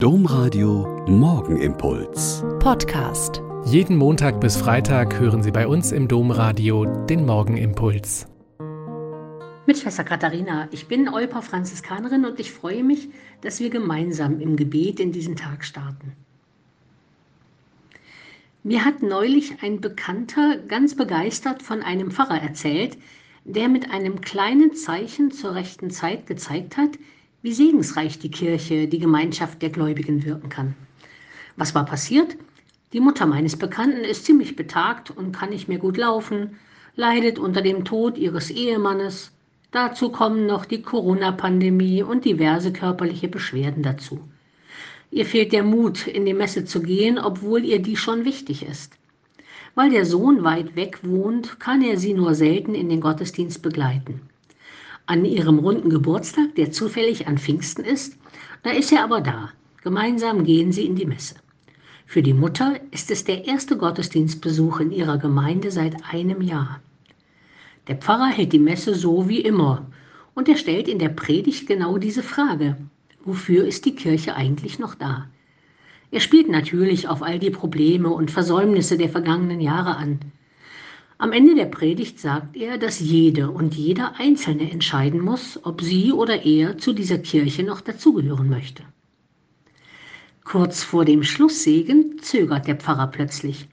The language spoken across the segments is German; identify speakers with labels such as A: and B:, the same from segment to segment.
A: Domradio Morgenimpuls.
B: Podcast.
C: Jeden Montag bis Freitag hören Sie bei uns im Domradio den Morgenimpuls.
D: Mit Schwester Katharina, ich bin Olper Franziskanerin und ich freue mich, dass wir gemeinsam im Gebet in diesen Tag starten. Mir hat neulich ein Bekannter ganz begeistert von einem Pfarrer erzählt, der mit einem kleinen Zeichen zur rechten Zeit gezeigt hat, wie segensreich die Kirche, die Gemeinschaft der Gläubigen wirken kann. Was war passiert? Die Mutter meines Bekannten ist ziemlich betagt und kann nicht mehr gut laufen, leidet unter dem Tod ihres Ehemannes. Dazu kommen noch die Corona-Pandemie und diverse körperliche Beschwerden dazu. Ihr fehlt der Mut, in die Messe zu gehen, obwohl ihr die schon wichtig ist. Weil der Sohn weit weg wohnt, kann er sie nur selten in den Gottesdienst begleiten an ihrem runden Geburtstag, der zufällig an Pfingsten ist, da ist er aber da. Gemeinsam gehen sie in die Messe. Für die Mutter ist es der erste Gottesdienstbesuch in ihrer Gemeinde seit einem Jahr. Der Pfarrer hält die Messe so wie immer und er stellt in der Predigt genau diese Frage. Wofür ist die Kirche eigentlich noch da? Er spielt natürlich auf all die Probleme und Versäumnisse der vergangenen Jahre an. Am Ende der Predigt sagt er, dass jede und jeder Einzelne entscheiden muss, ob sie oder er zu dieser Kirche noch dazugehören möchte. Kurz vor dem Schlusssegen zögert der Pfarrer plötzlich.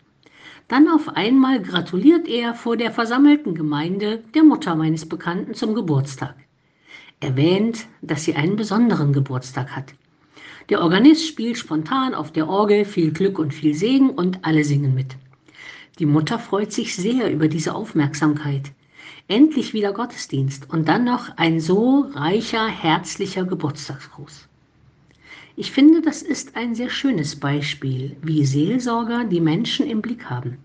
D: Dann auf einmal gratuliert er vor der versammelten Gemeinde der Mutter meines Bekannten zum Geburtstag. Erwähnt, dass sie einen besonderen Geburtstag hat. Der Organist spielt spontan auf der Orgel viel Glück und viel Segen und alle singen mit. Die Mutter freut sich sehr über diese Aufmerksamkeit. Endlich wieder Gottesdienst und dann noch ein so reicher, herzlicher Geburtstagsgruß. Ich finde, das ist ein sehr schönes Beispiel, wie Seelsorger die Menschen im Blick haben.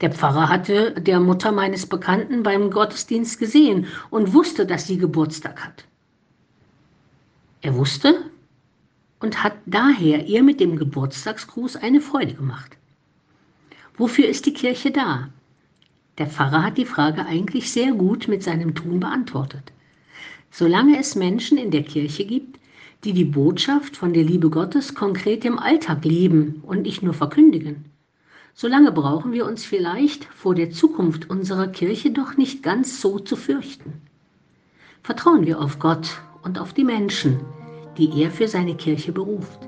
D: Der Pfarrer hatte der Mutter meines Bekannten beim Gottesdienst gesehen und wusste, dass sie Geburtstag hat. Er wusste und hat daher ihr mit dem Geburtstagsgruß eine Freude gemacht. Wofür ist die Kirche da? Der Pfarrer hat die Frage eigentlich sehr gut mit seinem Tun beantwortet. Solange es Menschen in der Kirche gibt, die die Botschaft von der Liebe Gottes konkret im Alltag leben und nicht nur verkündigen, solange brauchen wir uns vielleicht vor der Zukunft unserer Kirche doch nicht ganz so zu fürchten. Vertrauen wir auf Gott und auf die Menschen, die er für seine Kirche beruft.